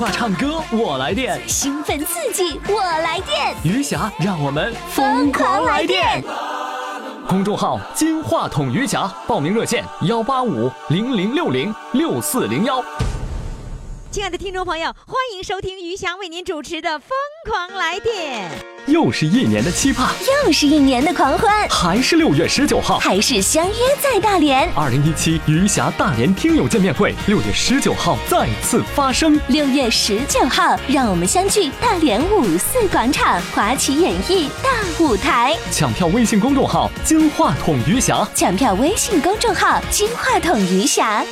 话唱歌我来电，兴奋刺激我来电，余霞让我们疯狂来电。公众号“金话筒余霞”，报名热线：幺八五零零六零六四零幺。亲爱的听众朋友，欢迎收听余霞为您主持的《疯狂来电》。又是一年的期盼，又是一年的狂欢，还是六月十九号，还是相约在大连。二零一七余霞大连听友见面会，六月十九号再次发生。六月十九号，让我们相聚大连五四广场华旗演艺大舞台。抢票微信公众号“金话筒余霞”，抢票微信公众号“金话筒余霞”。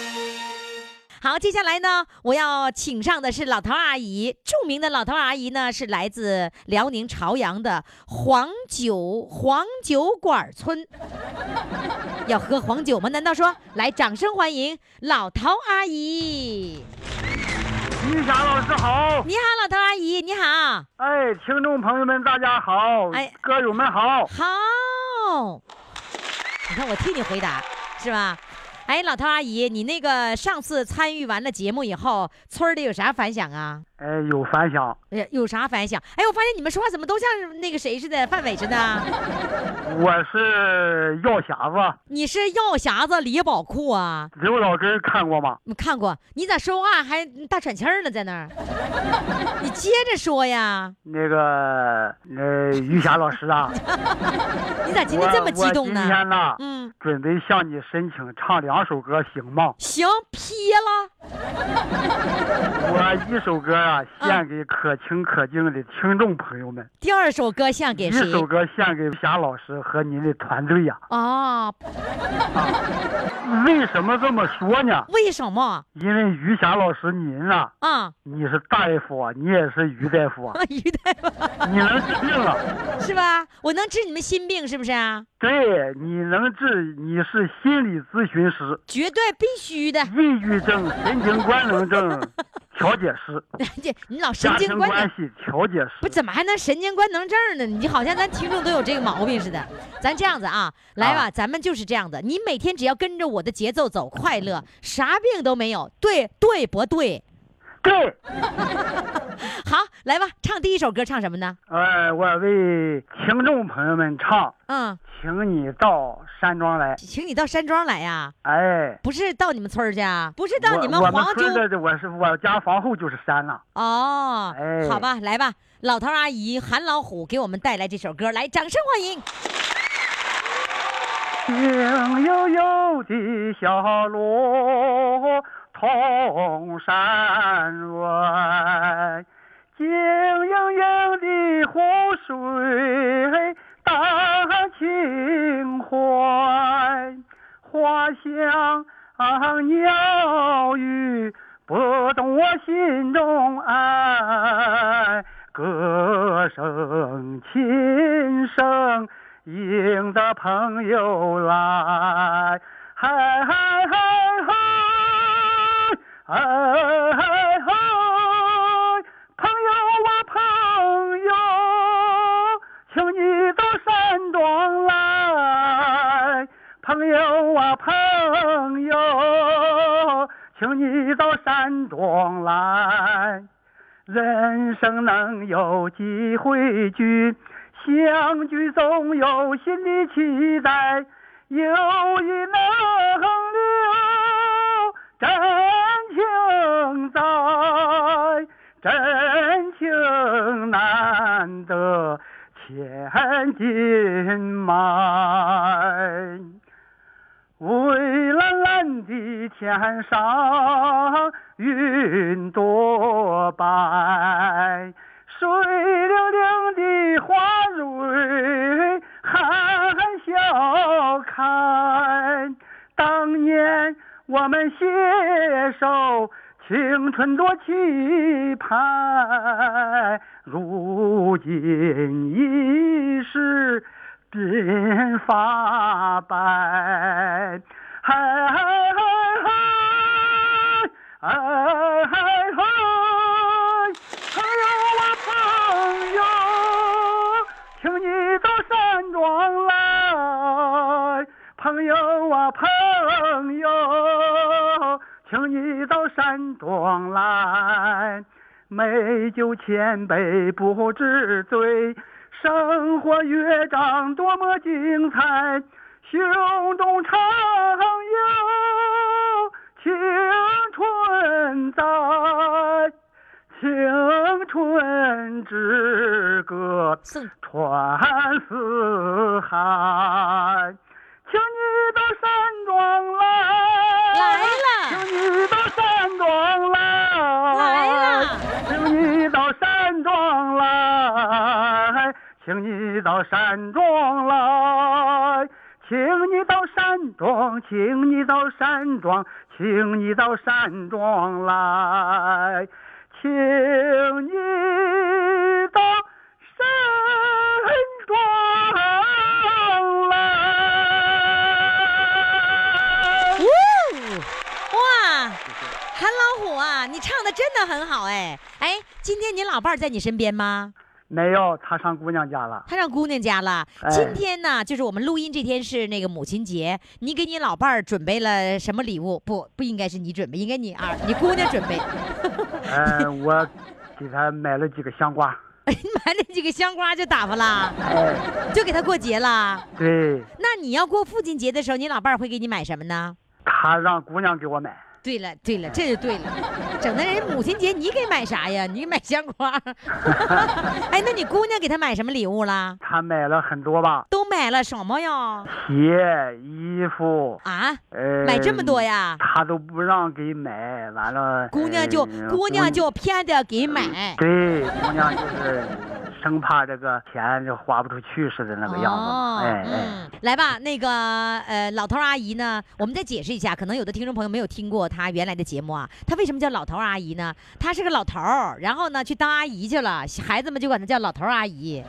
好，接下来呢，我要请上的是老陶阿姨，著名的老陶阿姨呢，是来自辽宁朝阳的黄酒黄酒馆村。要喝黄酒吗？难道说来？掌声欢迎老陶阿姨。于霞老师好，你好，老陶阿姨，你好。哎，听众朋友们大家好，哎，歌友们好，好。你看我替你回答，是吧？哎，老头阿姨，你那个上次参与完了节目以后，村里有啥反响啊？哎，有反响。哎，有啥反响？哎，我发现你们说话怎么都像那个谁似的，范伟似的。我是药匣子。你是药匣子李宝库啊？刘老根看过吗？看过。你咋说话还大喘气儿呢？在那儿？你接着说呀。那个，那于霞老师啊，你咋今天这么激动呢？今天呢，嗯，准备向你申请唱两首歌，行吗？行，批了。我一首歌。啊，献给可亲可敬的听众朋友们。第二首歌献给谁？一首歌献给霞老师和您的团队呀。啊，为什么这么说呢？为什么？因为于霞老师您啊，啊，你是大夫啊，你也是于大夫啊。于大夫，你能治病啊？是吧？我能治你们心病，是不是啊？对，你能治，你是心理咨询师，绝对必须的。抑郁症、神经官能症。调解师，这你老神经官关系调解师，不怎么还能神经官能症呢？你好像咱听众都有这个毛病似的。咱这样子啊，来吧，咱们就是这样的。你每天只要跟着我的节奏走，快乐，啥病都没有。对对不对？对。好，来吧，唱第一首歌，唱什么呢？呃，我为听众朋友们唱。嗯。请你到山庄来，请你到山庄来呀！哎，不是到你们村去啊，不是到你们黄州。我的我是我家房后就是山了。哦，哎，好吧，来吧，老头阿姨韩老虎给我们带来这首歌，来，掌声欢迎。静悠悠的小路通山外，静盈盈的湖水。荡情怀，花香鸟语拨动我心中爱，歌声琴声迎着朋友来，嗨嗨嗨嗨，嗨嗨。朋友啊，朋友，请你到山庄来。朋友啊朋友，请你到山庄来人生能有几回聚，相聚总有新的期待。友谊能留真情在，真情难得千金买。蔚蓝蓝的天上云朵白，水灵灵的花蕊含笑开。当年我们携手，青春多期盼，如今已是。鬓发白，嗨嗨嗨嗨，嗨嗨嗨，朋友啊朋友，请你到山庄来，朋友啊朋友，请你到山庄来，美酒千杯不知醉，生活乐章多么精彩，胸中常有青春在，青春之歌传四海，请你到山庄，来来，请你到山庄来，请你到山庄，请你到山庄，请你到山庄来，请你到山庄虎啊，你唱的真的很好哎哎，今天你老伴儿在你身边吗？没有，他上姑娘家了。他上姑娘家了。哎今天呢，就是我们录音这天是那个母亲节，你给你老伴儿准备了什么礼物？不，不应该是你准备，应该你啊，你姑娘准备。嗯、我给他买了几个香瓜。你 买了几个香瓜就打发了，哎，就给他过节了。对，那你要过父亲节的时候，你老伴儿会给你买什么呢？他让姑娘给我买。对了，对了，这就对了，整的人母亲节你给买啥呀？你给买香瓜。哎，那你姑娘给他买什么礼物了？他买了很多吧，都买了什么呀？鞋、衣服，啊，呃，买这么多呀？他都不让给买，完了，姑娘就呃姑娘就偏得给买。对，姑娘就是生怕这个钱就花不出去似的那个样子来吧，那个呃，老头阿姨呢，我们再解释一下，可能有的听众朋友没有听过她原来的节目啊，她为什么叫老头阿姨呢？她是个老头儿，然后呢去当阿姨去了，孩子们就管她叫老头阿姨，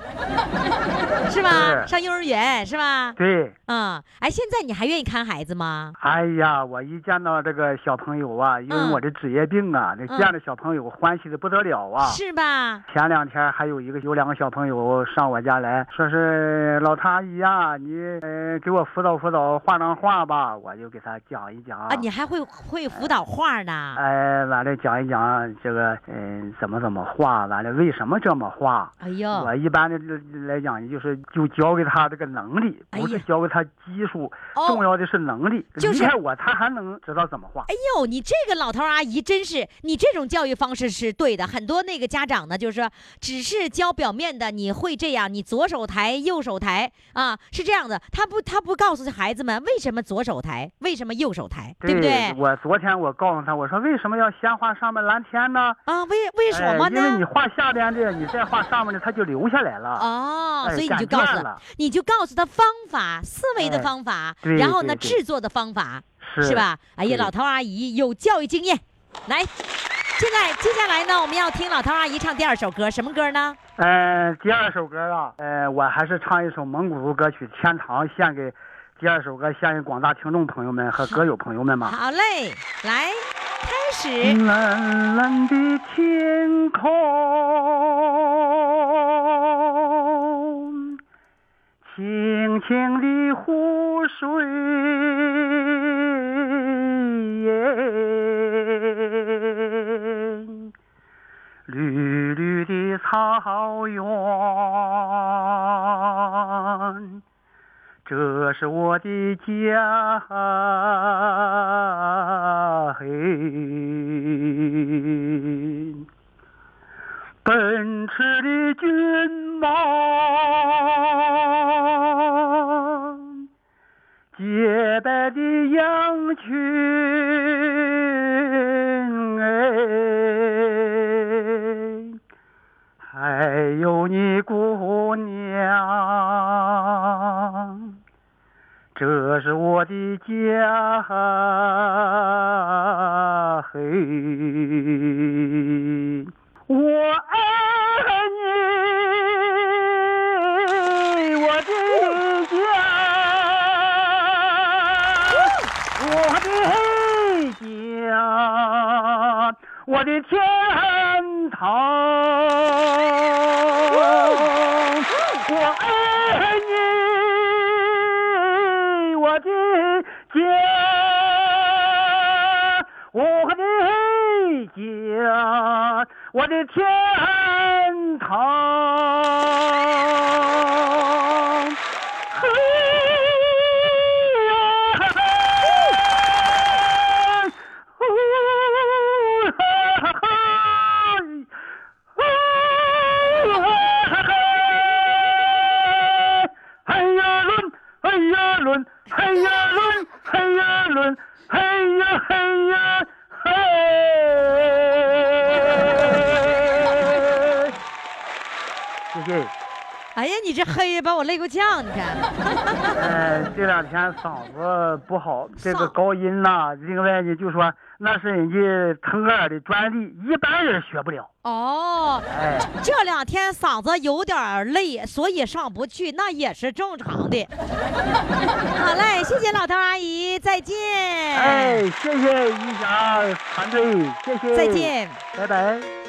是吧？是上幼儿园是吧？对。嗯，哎，现在你还愿意看孩子吗？哎呀，我一见到这个小朋友啊，因为嗯我的职业病啊，那嗯见着小朋友欢喜的不得了啊。是吧？前两天还有一个有两个小朋友上我家来说是老唐阿姨呀、你呃给我辅导辅导画张画吧，我就给他讲一讲啊，你还会会辅导画呢？哎，完了讲一讲这个嗯、怎么怎么画，完了为什么这么画。哎呦，我一般的来讲，就是就教给他这个能力，不是教给他技术，哦重要的是能力。就是离开我，他还能知道怎么画。哎呦，你这个老头阿姨真是，你这种教育方式是对的。很多那个家长呢，就是说只是教表面的，你会这样，你左手抬，右手抬啊，是这样的。他不，他不告诉孩子们为什么左手抬，为什么右手抬，对不对？我昨天我告诉他，我说为什么要先画上面蓝天呢？啊，为为什么哎因为你？画下边的，你再画上面的，它就留下来了。哦，哎所以你就告诉你就告诉他方法、思维的哎方法，对然后呢，制作的方法，是是吧？哎呀，老头阿姨有教育经验，来。现在接下来呢，我们要听老头阿姨唱第二首歌，什么歌呢？呃、第二首歌啊，呃，我还是唱一首蒙古族歌曲《天堂》，献给第二首歌献给广大听众朋友们和歌友朋友们嘛。好嘞，来开始。蓝蓝的天空，清清的湖水，绿绿的草原，这是我的家，嘿。奔驰的骏马，洁白的羊群，哎，还有你姑娘，这是我的家，嘿。我爱你，我的家，我的家，我的天好。我爱你，我的家，我的家，我的天堂。你这黑把我累够呛，你看。呃，这两天嗓子不好，这个高音呐、另外呢，就说那是人家腾格尔的专利，一般人学不了。哦，哎，这两天嗓子有点累，所以上不去，那也是正常的。好嘞，谢谢老头阿姨，再见。哎，谢谢余霞团队，谢谢，再，见。拜拜。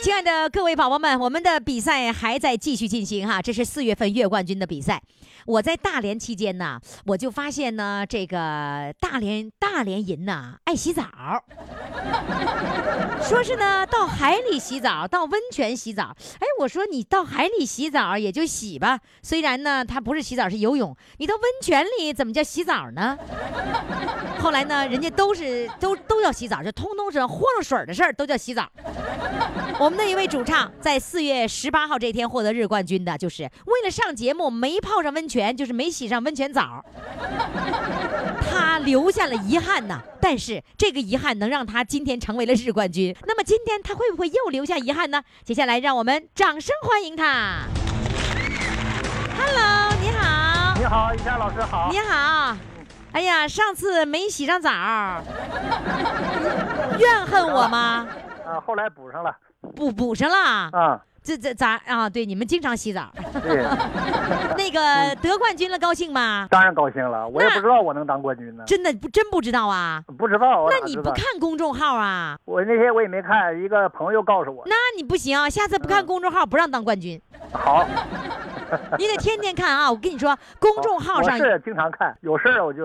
亲爱的各位宝宝们，我们的比赛还在继续进行哈，这是四月份月冠军的比赛。我在大连期间呢，我就发现呢，这个大连大连人呐爱洗澡，说是呢到海里洗澡，到温泉洗澡。哎，我说你到海里洗澡也就洗吧，虽然呢它不是洗澡是游泳，你到温泉里怎么叫洗澡呢？后来呢，人家都是都都要洗澡，就通通是和上水的事儿都叫洗澡。我们的一位主唱在四月十八号这天获得日冠军的，就是为了上节目没泡上温泉，就是没洗上温泉澡，他留下了遗憾呐。但是这个遗憾能让他今天成为了日冠军。那么今天他会不会又留下遗憾呢？接下来让我们掌声欢迎他。Hello，你好，你好，于霞老师好。你好。哎呀，上次没洗上澡，怨恨我吗？啊，后来补上了。补补上了。啊，这这咋啊？对，你们经常洗澡。对，那个得冠军了，高兴吗？当然高兴了。我也不知道我能当冠军呢。真的不真不知道啊？不知道。我那你不？看公众号啊？我那天我也没看，一个朋友告诉我。那你不行，下次不看公众号不让当冠军，好，你得天天看啊！我跟你说，公众号上是经常看，有事儿我就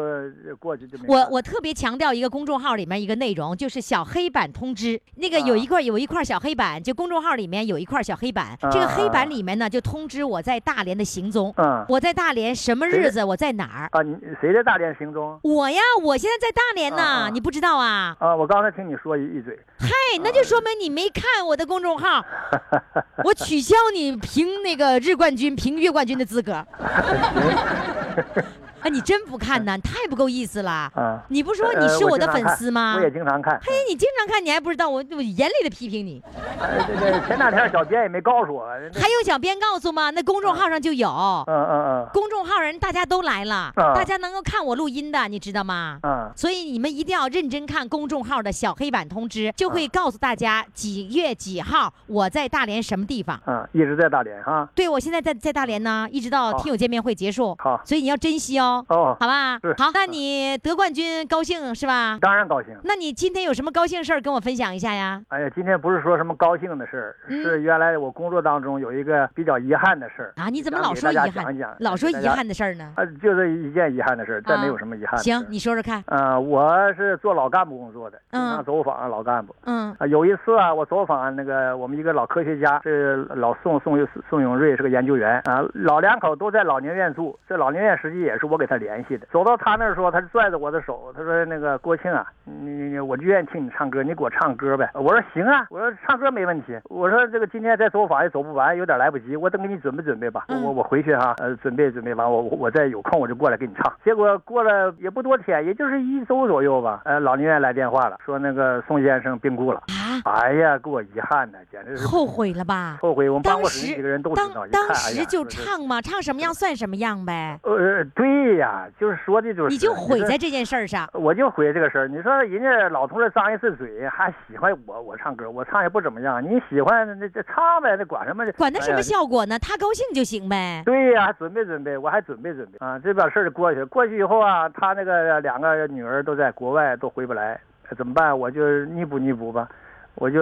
过去就。我我特别强调一个公众号里面一个内容，就是小黑板通知。那个有一块有一块小黑板，就公众号里面有一块小黑板，这个黑板里面呢就通知我在大连的行踪，嗯我在大连什么日子，我在哪儿。啊，你谁在大连行踪？我呀，我现在在大连呢，你不知道啊？啊，我刚才听你说一一嘴。嗨，那就说明你没看我的公众号，我取消你评那个日冠军、评月冠军的资格。啊，你真不看呢？太不够意思了。嗯，你不说呃你是我的粉丝吗？我也经常看。嘿，你经常看，你还不知道我我严厉的批评你。呃这个前两天小编也没告诉我。还用小编告诉吗？那公众号上就有，嗯嗯嗯公众号人大家都来了，啊大家能够看我录音的，你知道吗？嗯嗯，所以你们一定要认真看公众号的小黑板通知，就会告诉大家几月几号我在大连什么地方。嗯，一直在大连哈。对，我现在在在大连呢，一直到听友见面会结束。好所以你要珍惜哦，哦，好吧是？好，那你得冠军高兴是吧？当然高兴。那你今天有什么高兴事儿跟我分享一下呀？哎呀，今天不是说什么高兴的事儿，嗯是原来我工作当中有一个比较遗憾的事儿。啊，你怎么老说遗憾老说遗憾的事儿呢？啊，就这一件遗憾的事儿，再没啊有什么遗憾的。行，你说说看。嗯，我是做老干部工作的，经嗯常走访老干部。嗯啊，有一次啊，我走访那个我们一个老科学家，是老宋宋宋永瑞是个研究员啊，老两口都在老年院住，这老年院实际也是我给他联系的。走到他那儿说，他就拽着我的手，他说那个郭庆啊，你你我就愿意听你唱歌，你给我唱歌呗。我说行啊，我说唱歌没问题。我说这个今天再走法也走不完，有点来不及，我等给你准备准备吧。我嗯我我回去哈，呃，准备准备完，我我我再有空我就过来给你唱。结果过了也不多天，也就是一周左右吧，呃，老宁院来电话了，说那个宋先生病故了。哎呀，给我遗憾的，简直是后悔了吧？后悔。我们办当公室时几个人都知当道，当哎呀时就唱嘛，唱什么样算什么样呗。呃，对呀，就是说的就是你就毁在这件事儿上。我就毁这个事儿。你说人家老同志张一次嘴，还喜欢我我唱歌，我唱也不怎么样。你喜欢那这唱呗，那管什么？管他什么效果呢？他高兴就行呗。对呀，还准备准备，我还准备准备啊。这把事儿就过去了，过去以后啊，他那个两个女儿都在国外，都回不来，怎么办？我就弥补弥补吧，我就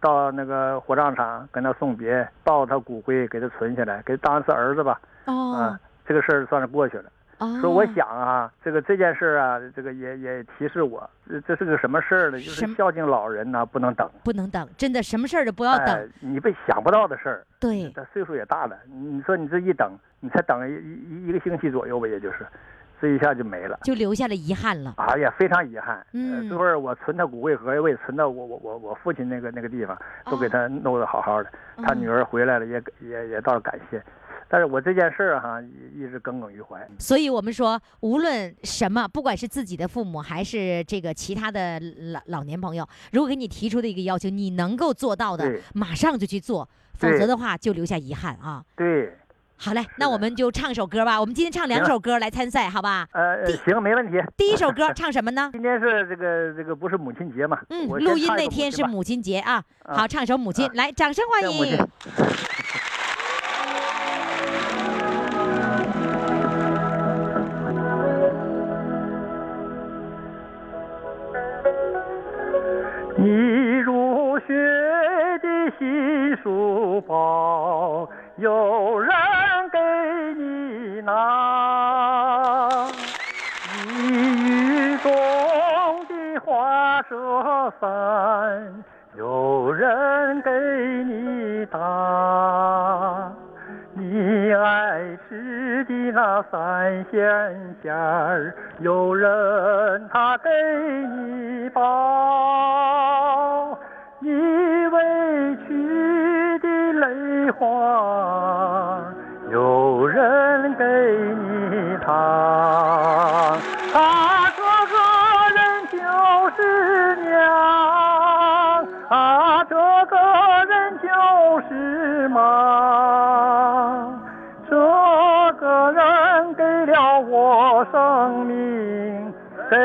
到那个火葬场跟他送别，抱他骨灰给他存起来，给他当是儿子吧。哦啊，这个事儿算是过去了。哦，说我想啊，这个这件事儿啊，这个也也提示我，这这是个什么事儿呢？就是孝敬老人呢，不能等，不能等，真的什么事儿都不要哎等。，你被想不到的事儿。对，他岁数也大了，你你说你这一等，你才等一一一个星期左右吧，也就是，这一下就没了。就留下了遗憾了。哎呀，非常遗憾。嗯这会儿我存他骨灰盒，我也存到我我我我父亲那个那个地方，都给哦他弄得好好的。他嗯女儿回来了，也也也倒是感谢。但是我这件事儿哈，一一直耿耿于怀。所以我们说，无论什么，不管是自己的父母还是这个其他的老老年朋友，如果给你提出的一个要求，你能够做到的，马上就去做，否则的话就留下遗憾啊。对，好嘞，那我们就唱首歌吧。我们今天唱两首歌来参赛，好吧？呃，行，没问题。第一首歌唱什么呢？今天是这个这个不是母亲节嘛？嗯，录音那天是母亲节啊。啊好，唱首《母亲》啊来，掌声欢迎。包，有人给你拿；你雨中的花折伞，有人给你打。你爱吃的那三鲜馅儿，有人他给你包；你委屈的泪花，有人给你烫。啊，这个人就是娘，啊，这个人就是妈，这个人给了我生命，给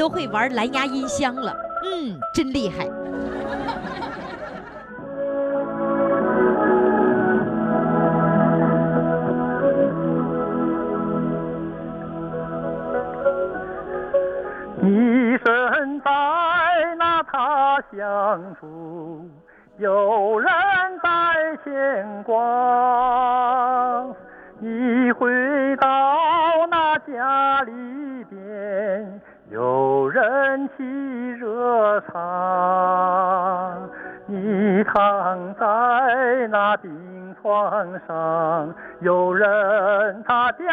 都会玩蓝牙音箱了，嗯，真厉害。你身在那他乡上，有人他掉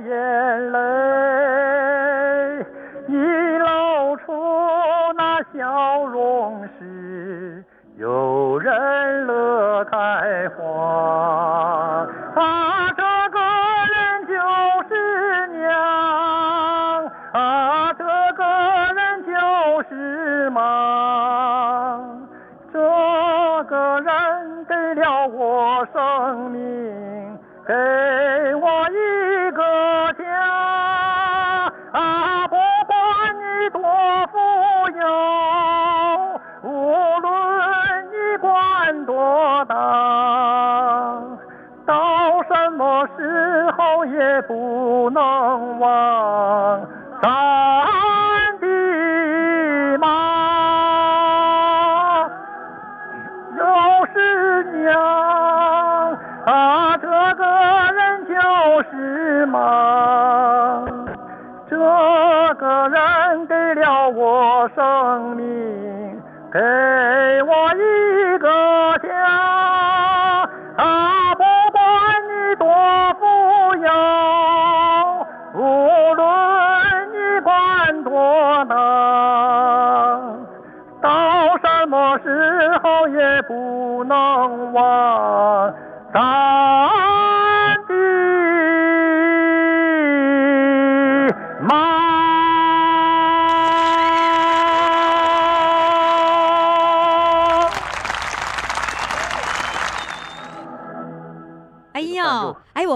眼泪。你露出那笑容时，有人乐开花。啊，这个人就是娘，啊，这个人就是妈，这个人给了我生命，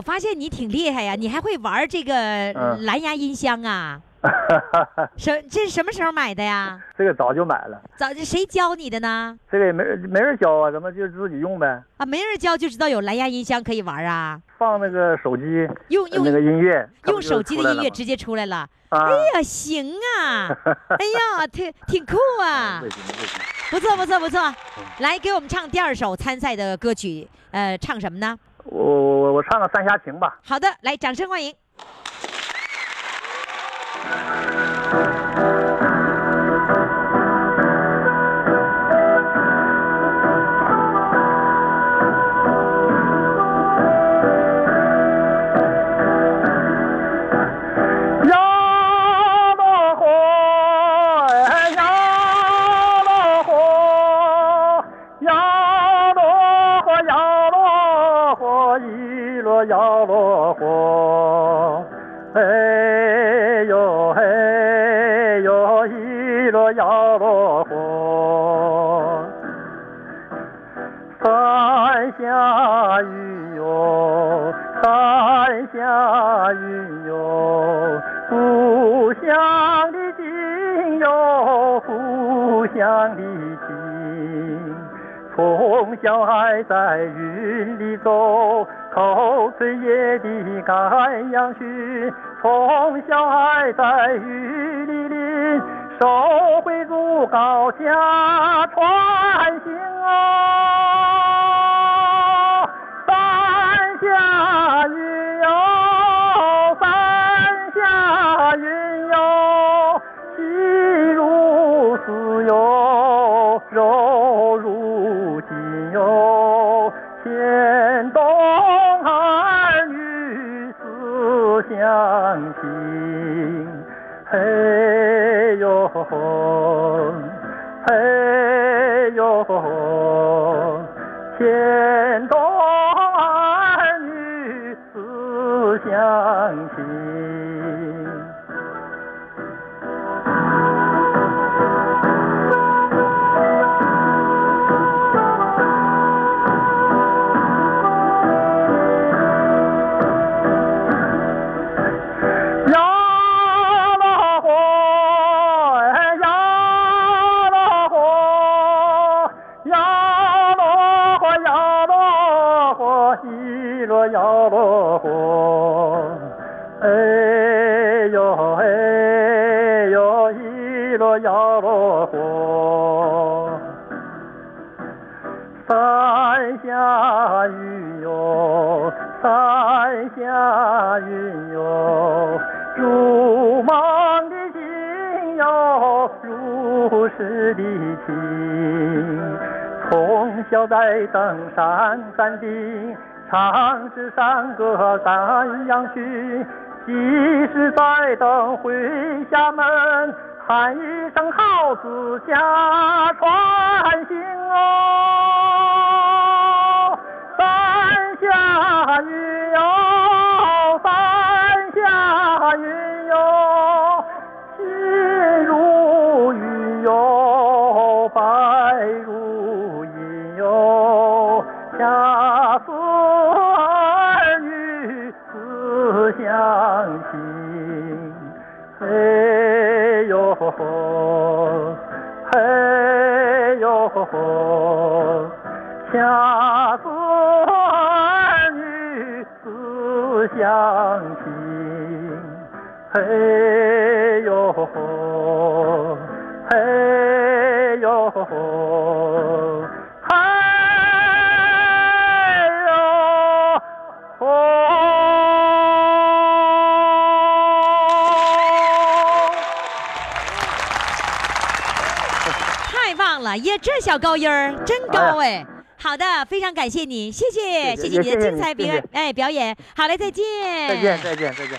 发现你挺厉害呀，你还会玩这个嗯蓝牙音箱啊？什这是什么时候买的呀？这个早就买了，早谁教你的呢？这个也没没人教啊，咱们就自己用呗。啊，没人教就知道有蓝牙音箱可以玩啊？放那个手机用用那个音乐，用手机的音乐直接出来了。啊，哎呀，行啊！哎呀，挺挺酷啊不！错不错不错，嗯来给我们唱第二首参赛的歌曲，呃，唱什么呢？我我我唱个《三峡情》吧。好的，来，掌声欢迎。三峡雨哟，故乡的情哟，故乡的情。从小还在云里走，口吹野的赶羊去。从小还在雨里淋，手挥竹高架穿行哦。嘿是的情。从小在登山山顶，唱支山歌赶羊去。即使在等回厦门，喊一声号子下船行哦。三峡雨哟，三峡云恰似儿女思乡情。嘿哟吼，嘿呦吼。太棒了！妈呀，这小高音儿真高哎！好的，非常感谢你，谢谢，谢谢你的精彩表哎表演。好嘞，再见，再见，再见，再见。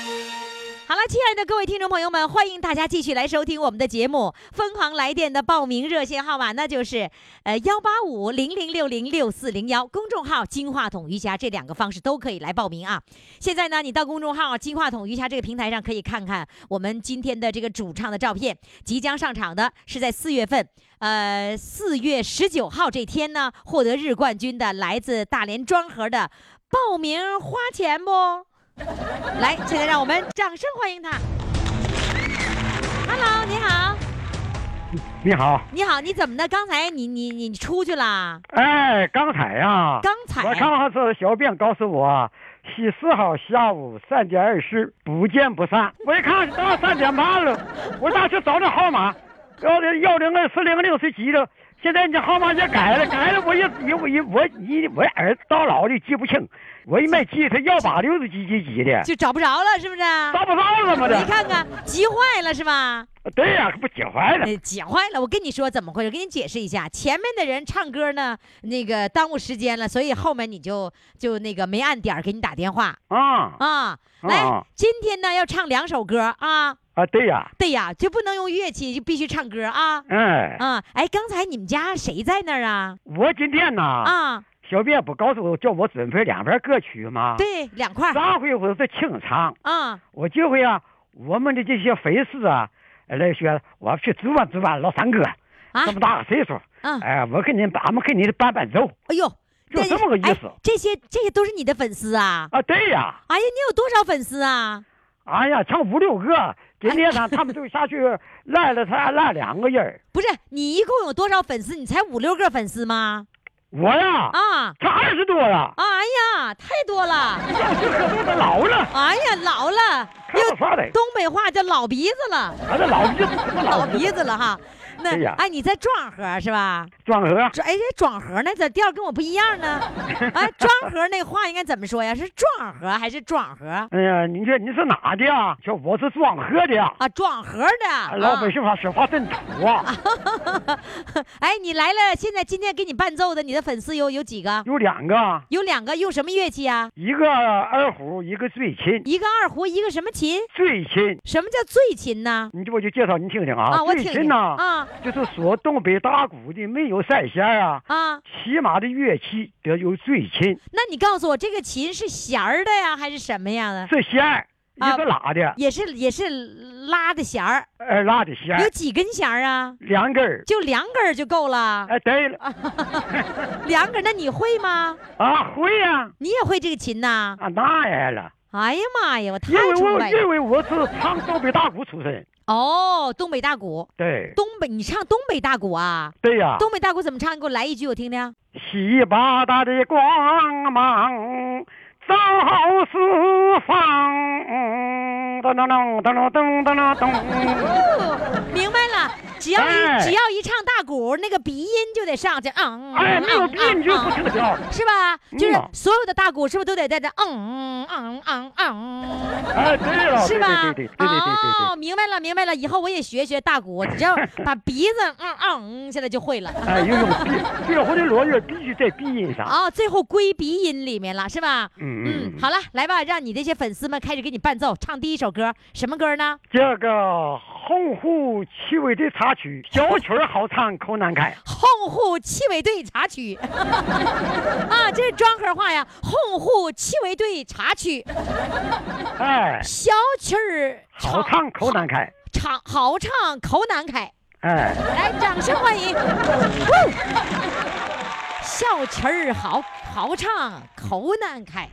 好了，亲爱的各位听众朋友们，欢迎大家继续来收听我们的节目。疯狂来电的报名热线号码那就是呃幺八五零零六零六四零幺，公众号“金话筒瑜伽”这两个方式都可以来报名啊。现在呢，你到公众号“金话筒瑜伽”这个平台上可以看看我们今天的这个主唱的照片。即将上场的是在四月份，呃，四月十九号这天呢，获得日冠军的来自大连庄河的，报名花钱不？来，现在让我们掌声欢迎他。Hello，你好，你好，你好，你怎么的？刚才你你你出去了？哎，刚才呀、刚才我刚好是小编告诉我，十四号下午三点二十不见不散。我一看到三点半了，我打去找那号码，幺零幺零二四零六是几的？现在你号码也改了，改了我也我也我你我儿子到老的记不清，我一没记他幺八六是几几几的，就找不着了，是不是？找不着了吗？你看看，急坏了是吧？对呀、可不急坏了。哎，急坏了！我跟你说怎么回事，给你解释一下。前面的人唱歌呢，那个耽误时间了，所以后面你就就那个没按点儿给你打电话啊啊。来啊，今天呢要唱两首歌啊。啊，对呀、对呀，就不能用乐器，就必须唱歌啊。哎，啊，哎，刚才你们家谁在那儿啊？我今天呢，啊，小编不告诉我叫我准备两盘歌曲吗？，对，两块上回我是清唱，啊。我这回啊，我们的这些粉丝啊，呃来说我要去指望指望老三哥，啊这么大个岁数，嗯哎，我给你俺们给你伴伴奏哎呦，就这么个意思哎这些这些都是你的粉丝啊？啊，对呀，哎呀，你有多少粉丝啊？哎呀，唱五六个，今天呢，他们就下去来了，他来两个人，不是，你一共有多少粉丝？你才五六个粉丝吗？我呀，啊，才二十多了，哎呀，太多了！这可都老了，哎呀，老了，东北话叫老鼻子了，啊，这老鼻子，老鼻鼻子了哈。哎，你在庄河是吧？庄河，哎，这庄河那咋调跟我不一样呢？哎，庄河那话应该怎么说呀？是庄河还是庄河？哎呀，你这你是哪的呀？说我是庄河的呀。啊，庄河的。老啊百姓话说话真土啊！哎，你来了，现在今天给你伴奏的，你的粉丝有有几个？有两个，有两个，用什么乐器啊？一个二胡，一个醉琴。一个二胡，一个什么琴？醉琴，什么叫醉琴呢？你这我就介绍你听听啊。啊，我听听啊就是说东北大鼓的没有三弦啊，啊，起码的乐器得有最琴，那你告诉我，这个琴是弦儿的呀，还是什么样的？是弦儿，啊也是拉的，也是也是拉的弦儿，呃，拉的弦儿，有几根弦儿啊？两根儿。就两根儿就够了。哎，对了，两根儿，那你会吗？啊，会呀，你也会这个琴呐？啊，那然了，哎呀妈呀，我太因为我崇拜了。因为我是唱东北大鼓出身，哦，东北大鼓，对，东北，你唱东北大鼓啊？对呀，东北大鼓怎么唱？你给我来一句，我听听。西巴达的光芒照四方，噔噔噔噔噔噔噔噔。噔，明白了，只要一、哎只要一唱大鼓，那个鼻音就得上去，嗯，哎，没有嗯鼻音就不嗯成调。是吧？就是所有的大鼓是不是都得在这嗯嗯嗯嗯，哎，对了，是吧？对对对对对对对哦，明白了明白了，以后我也学学大鼓，只要 把鼻子嗯嗯，现在就会了。对。哎，有用鼻，最后的落乐必须在鼻音上。啊，最后归鼻音里面了，是吧？嗯嗯，好了，来吧，让你这些粉丝们开始给你伴奏，唱第一首歌，什么歌呢？这个洪湖七味的小曲儿好唱口难开。洪湖七尾队插曲 啊，这是庄河话呀。洪湖七尾队插曲，哎，小曲儿好唱口难开。唱好唱口难开，哎，来，掌声欢迎。小曲儿好好唱口难开。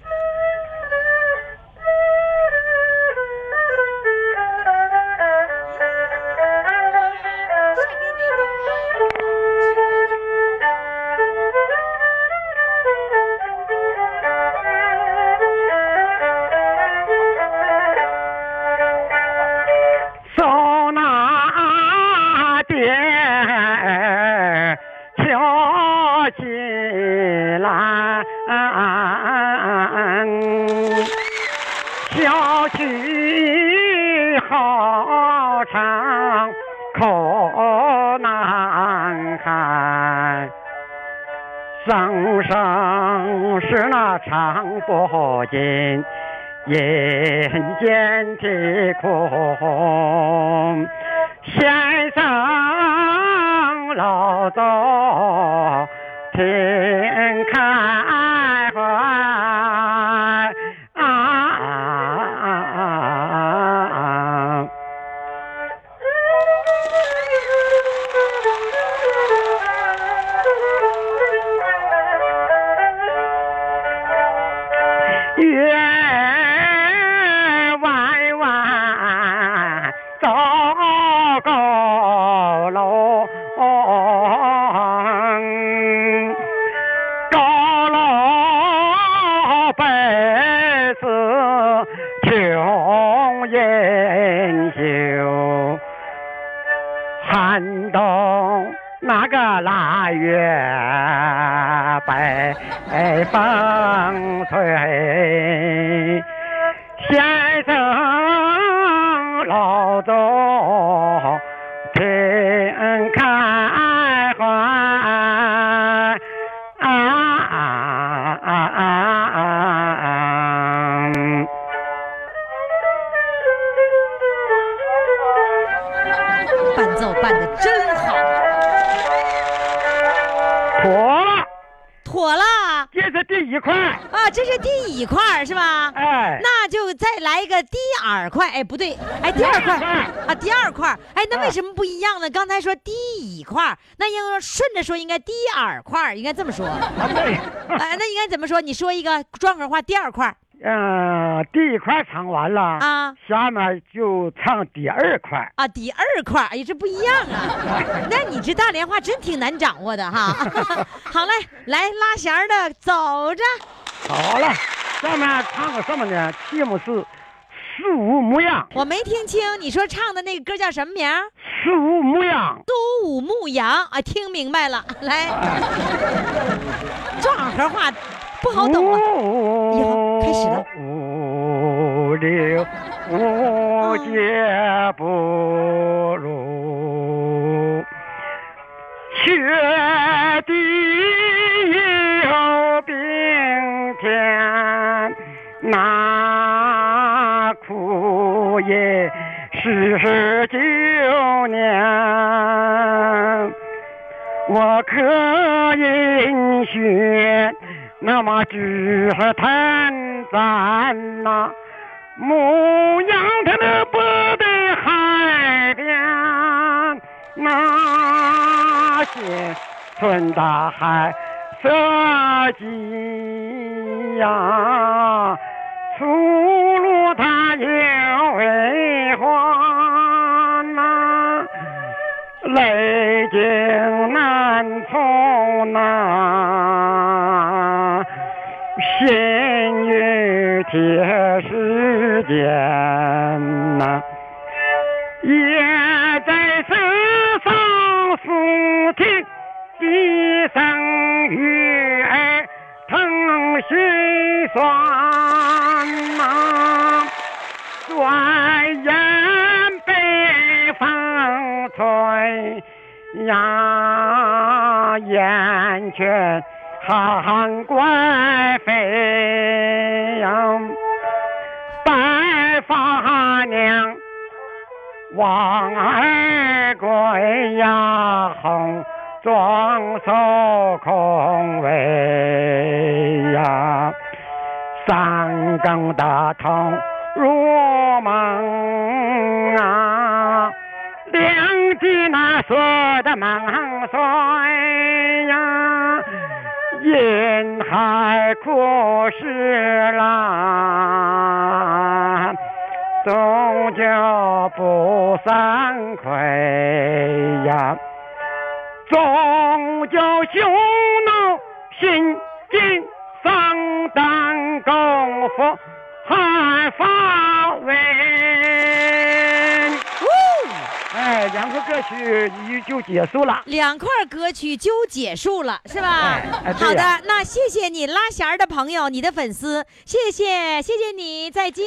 声声是那长不尽，人间的苦。先生老走听看北风吹，这是第一块是吧？哎，那就再来一个第二块，哎，不对，哎，第二块啊，第二块，哎，那啊为什么不一样呢？刚才说第一块，那应该顺着说，应该第二块，应该这么说。啊对，哎，那应该怎么说？你说一个庄河话第二块嗯，第一块唱完了，啊下面就唱第二块。啊，第二块，哎呀，这不一样啊！那你这大连话真挺难掌握的哈。好嘞，来拉弦的，走着。好了，下面唱个什么呢？题目是《十五牧羊》，我没听清你说唱的那个歌叫什么名儿？四五牧羊。苏武牧羊啊，听明白了，来，壮河话不好懂啊。以后开始了五六五节不如，雪地有冰天，那苦也十九年。我可饮血，那么只是贪咱呐。牧羊它那不得海边，那些春大海色鸡呀，出入它有为欢呐。泪尽难从呐，心与铁石间呐，也在世上诉听一声雨儿疼心酸呐。转眼北风吹呀，眼前寒怪飞呀，白发娘望儿归呀，红双手空围呀。三更大痛入梦啊，两地那说的梦碎呀，因海枯石烂，终究不散溃呀。终究匈奴心惊丧胆功夫还发威。哎，两个歌曲你就结束了。两块歌曲就结束了，是吧？哎哎对好呀的，那谢谢你拉弦儿的朋友，你的粉丝，谢谢，谢谢你，再见。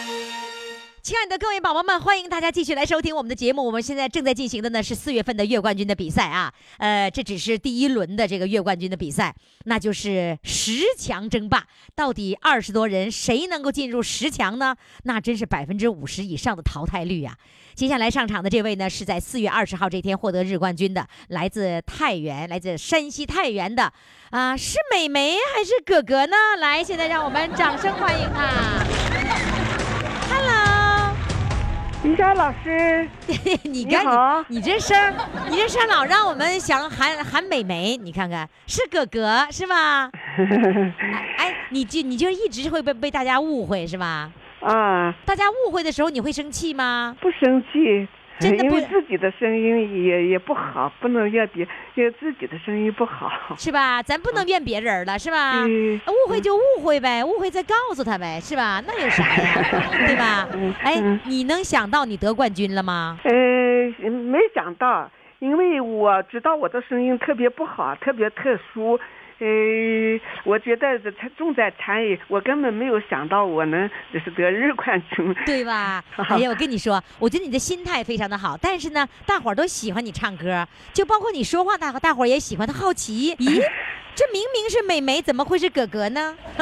亲爱的各位宝宝们，欢迎大家继续来收听我们的节目。我们现在正在进行的呢是四月份的月冠军的比赛啊，呃，这只是第一轮的这个月冠军的比赛，那就是十强争霸。到底二十多人谁能够进入十强呢？那真是百分之五十以上的淘汰率啊！接下来上场的这位呢，是在四月二十号这天获得日冠军的，来自太原，来自山西太原的啊，是美眉还是哥哥呢？来，现在让我们掌声欢迎他。于佳老师，你看你好你，这声，你这声老让我们想喊喊美眉，你看看是哥哥是吧？哎，你就你就一直会被被大家误会是吧？啊，大家误会的时候你会生气吗？不生气，真的不因为自己的声音也也不好，不能怨别，因为自己的声音不好。是吧？咱不能怨别人了，是吧？嗯误会就误会呗，误会再告诉他呗，是吧？那有啥呀，对吧？哎嗯，你能想到你得冠军了吗？呃，没想到，因为我知道我的声音特别不好，特别特殊。呃，我觉得这才重在参与，我根本没有想到我能就是得日冠军。对吧？哎呀，我跟你说，我觉得你的心态非常的好，但是呢，大伙儿都喜欢你唱歌，就包括你说话，大伙大伙儿也喜欢。他好奇，咦，这明明是美眉，怎么会是哥哥呢？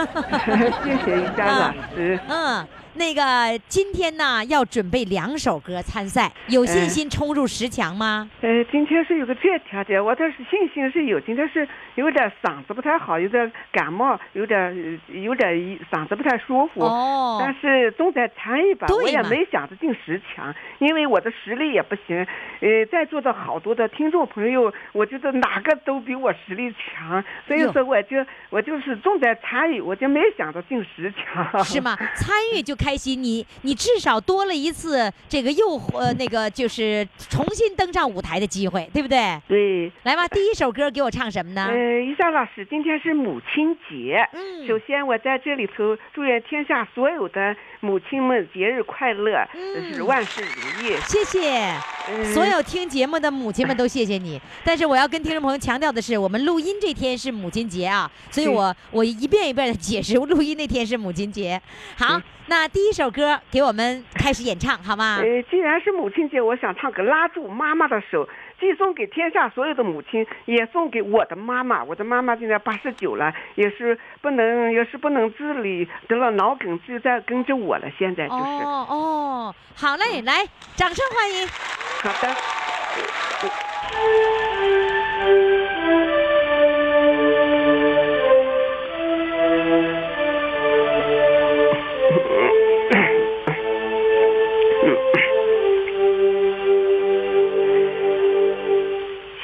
谢谢于霞老师。嗯，那个今天呢要准备两首歌参赛，有信心冲入十强吗？呃，今天是有个这条件，我倒是信心是有，今天是有点嗓子不太好，有点感冒，有点呃有点嗓子不太舒服。哦但是重在参与吧，我也没想着进十强，因为我的实力也不行。呃，在座的好多的听众朋友，我觉得哪个都比我实力强，所以说我就我就是重在参与，我就没想着进十强。是？吗？参与就开心，你你至少多了一次这个又呃那个就是重新登上舞台的机会，对不对？对。来吧，第一首歌给我唱什么呢？呃，于霞老师，今天是母亲节。嗯首先，我在这里头祝愿天下所有的母亲们节日快乐，嗯是万事如意。谢谢。嗯所有听节目的母亲们都谢谢你，但是我要跟听众朋友强调的是，我们录音这天是母亲节啊，所以我我一遍一遍的解释，录音那天是母亲节。好，那第一首歌给我们开始演唱好吗？呃，既然是母亲节，我想唱个拉住妈妈的手，既送给天下所有的母亲，也送给我的妈妈。我的妈妈现在八十九了，也是不能，也是不能自理，得了脑梗，就在跟着我了。现在就是，哦哦，好嘞，来，掌声欢迎。好的。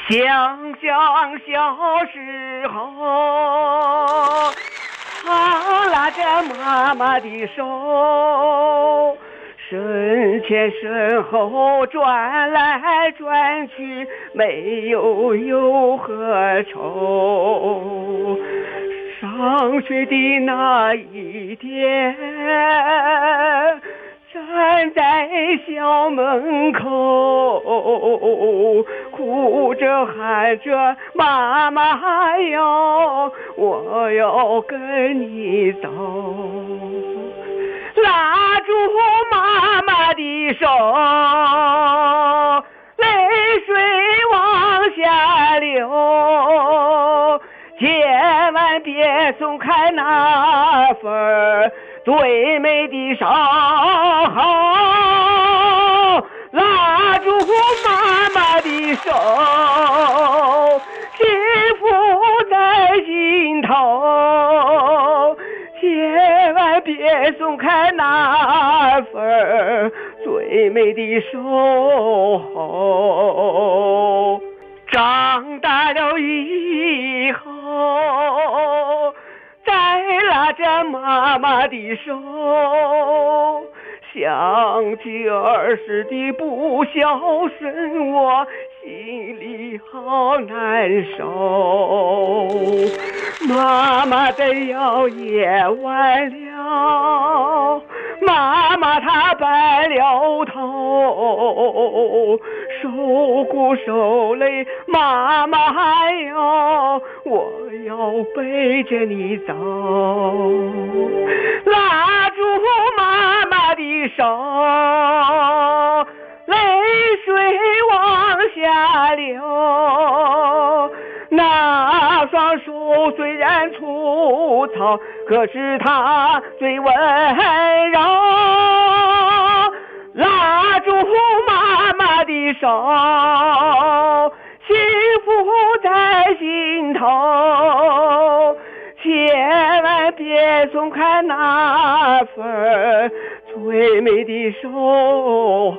想想小时候，他拉着妈妈的手，身前身后转来转去，没有忧和愁。上学的那一天，站在校门口，哭着喊着妈妈哟，我要跟你走。拉住妈妈的手，泪水往下流，千万别松开那份最美的守候。拉住妈妈的手，幸福在心头。千万别松开那份最美的守候。长大了以后，拉着妈妈的手，想起儿时的不孝顺，我心里好难受。妈妈的药也完了，妈妈她白了头，受苦受累，妈妈哟，我要背着你走，拉住妈妈的手，泪水往下流。那双手虽然粗糙，可是它最温柔。拉住妈妈的手，幸福在心头。千万别松开那份最美的守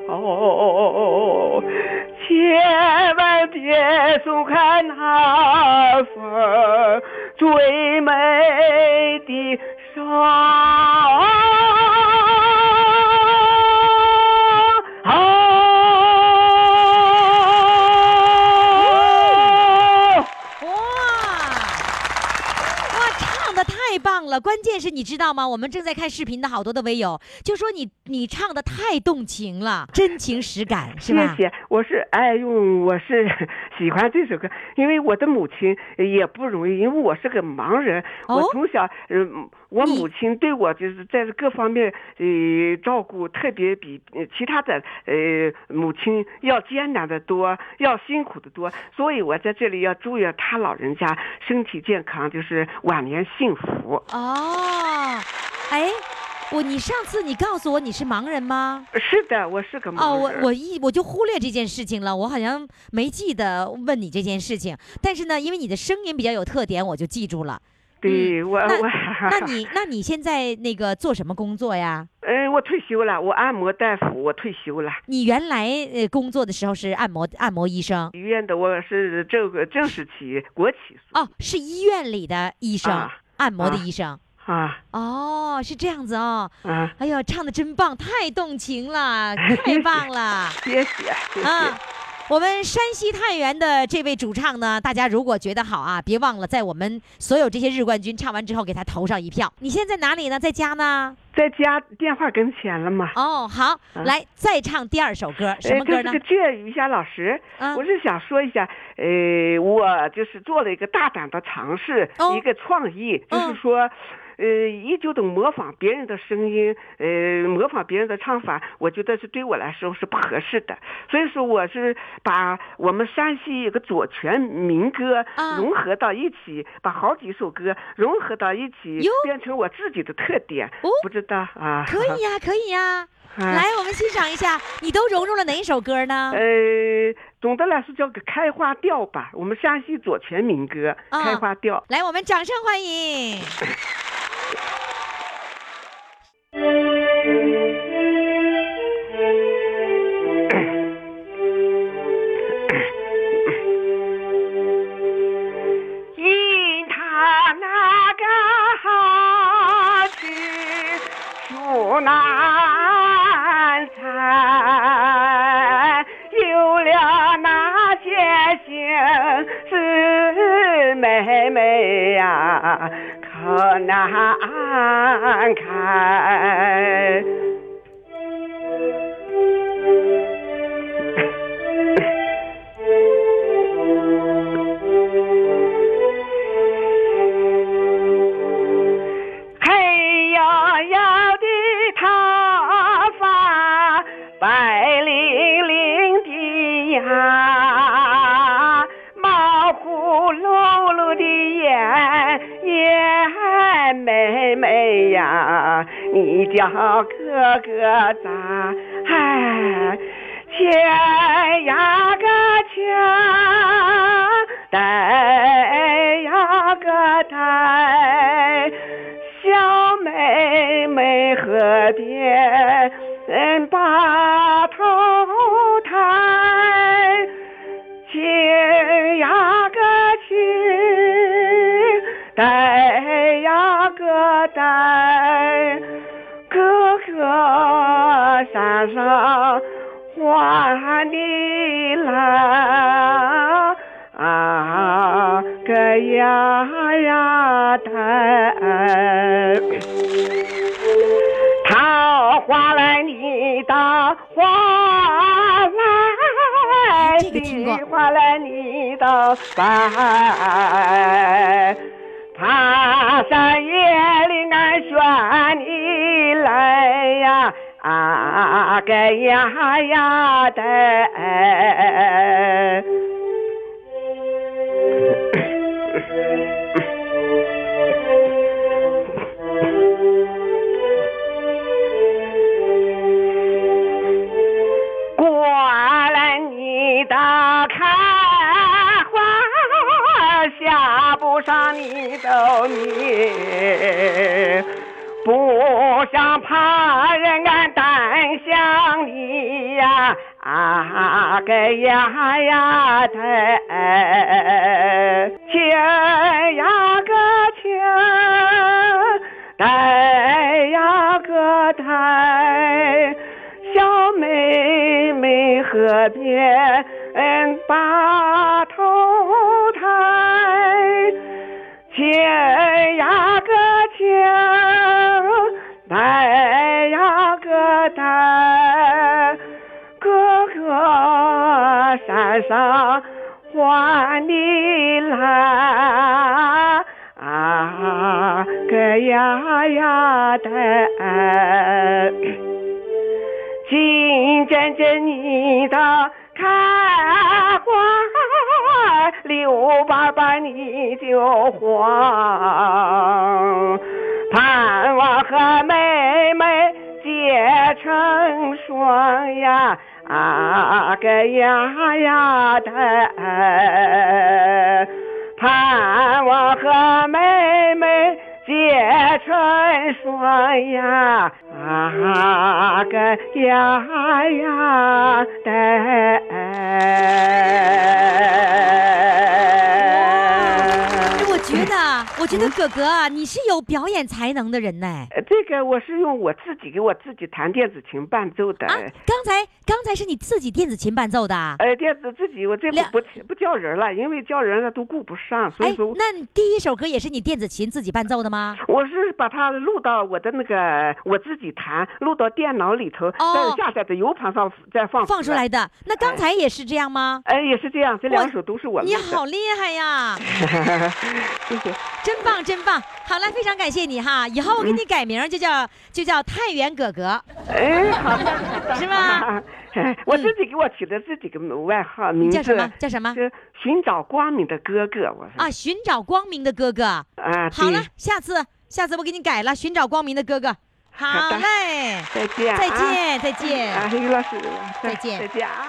候，千万别松开那份最美的手。太棒了！关键是你知道吗？我们正在看视频的好多的微友就说你你唱的太动情了，真情实感，是吧？谢谢，我是哎呦，我是 喜欢这首歌，因为我的母亲也不容易，因为我是个盲人，哦我从小，嗯，我母亲对我就是在各方面呃照顾，特别比呃其他的呃母亲要艰难的多，要辛苦的多，所以我在这里要祝愿他老人家身体健康，就是晚年幸福。哦，哎，我你上次你告诉我你是盲人吗？是的，我是个盲人。哦，我我一我就忽略这件事情了，我好像没记得问你这件事情。但是呢，因为你的声音比较有特点，我就记住了。对我我，那你那你现在那个做什么工作呀？呃，我退休了，我按摩大夫，我退休了。你原来呃工作的时候是按摩按摩医生医院的我是这个正式企业国企哦，是医院里的医生，啊按摩的啊医生。啊哦，是这样子哦。啊，哎呦，唱的真棒，太动情了，太棒了。谢谢谢谢。啊，我们山西太原的这位主唱呢，大家如果觉得好啊，别忘了在我们所有这些日冠军唱完之后，给他投上一票。你现在哪里呢？在家呢？在家电话跟前了嘛？哦，好，来再唱第二首歌，什么歌呢呃、这是个？这于霞老师，啊我是想说一下，呃，我就是做了一个大胆的尝试，哦一个创意，嗯就是说。呃，一就等模仿别人的声音，呃，模仿别人的唱法，我觉得是对我来说是不合适的。所以说，我是把我们山西一个左权民歌啊融合到一起，把好几首歌融合到一起哟，变成我自己的特点。哦不知道啊？可以呀、可以呀、啊来，我们欣赏一下，你都融入了哪一首歌呢？呃，总的来说叫个开花调吧，我们山西左权民歌《啊开花调》。来，我们掌声欢迎。妹妹呀，难开。叫哥哥咋？哎，牵呀个牵，带呀个带。你的白。爬山夜里俺选你来呀，啊个呀呀的。你都你，不想怕人俺单想你呀，啊个呀呀的，天呀个天，带呀个带。小妹妹河边把个带，哥哥山上换你来。啊个呀呀的。金针针你的开花，六瓣瓣你就黄，盼望和妹妹结成双呀，啊个呀呀的，盼望和妹妹。结成双呀，啊个呀呀的。我觉得哥哥啊，你是有表演才能的人呢。呃这个我是用我自己给我自己弹电子琴伴奏的。啊，刚才刚才是你自己电子琴伴奏的啊。呃，电子自己我这两不不不叫人了，因为叫人了都顾不上，所哎以说，那第一首歌也是你电子琴自己伴奏的吗？我是把它录到我的那个我自己弹，录到电脑里头，哦再下载的 U 盘上再放放出来。的。那刚才也是这样吗？哎，也是这样，这两首都是我的。你好厉害呀！谢谢。真棒，真棒！好了，非常感谢你哈，以后我给你改名儿就叫就叫太原哥哥，哎，好的，是吗？哎 我自己给我起的自己个外号，名字叫什么？叫什么？是寻找光明的哥哥，我是啊，寻找光明的哥哥。啊，好了，下次下次我给你改了，寻找光明的哥哥。好嘞，再见，再啊。见，再见。啊，于老师，再见再见啊。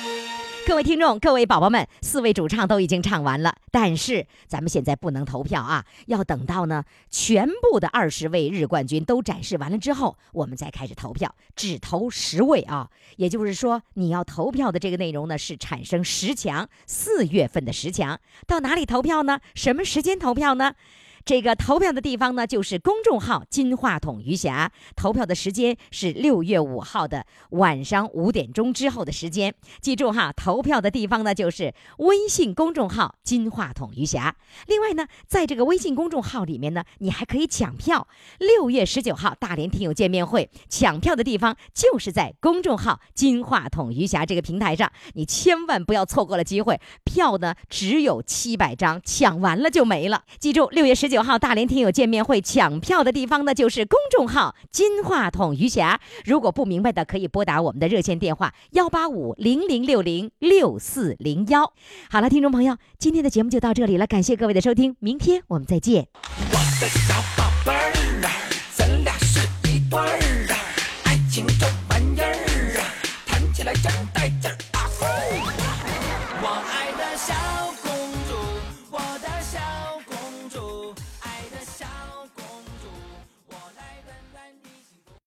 各位听众，各位宝宝们，四位主唱都已经唱完了，但是咱们现在不能投票啊，要等到呢全部的二十位日冠军都展示完了之后，我们再开始投票，只投十位啊。也就是说，你要投票的这个内容呢是产生十强，四月份的十强，到哪里投票呢？什么时间投票呢？这个投票的地方呢，就是公众号“金话筒余霞”，投票的时间是六月五号的晚上五点钟之后的时间。记住哈，投票的地方呢，就是微信公众号“金话筒余霞”。另外呢，在这个微信公众号里面呢，你还可以抢票。六月十九号大连听友见面会，抢票的地方就是在公众号“金话筒余霞”这个平台上，你千万不要错过了机会。票呢只有七百张，抢完了就没了。记住，六月十九号大连听友见面会抢票的地方呢，就是公众号“金话筒余霞”。如果不明白的，可以拨打我们的热线电话幺八五零零六零六四零幺。好了，听众朋友，今天的节目就到这里了，感谢各位的收听，明天我们再见。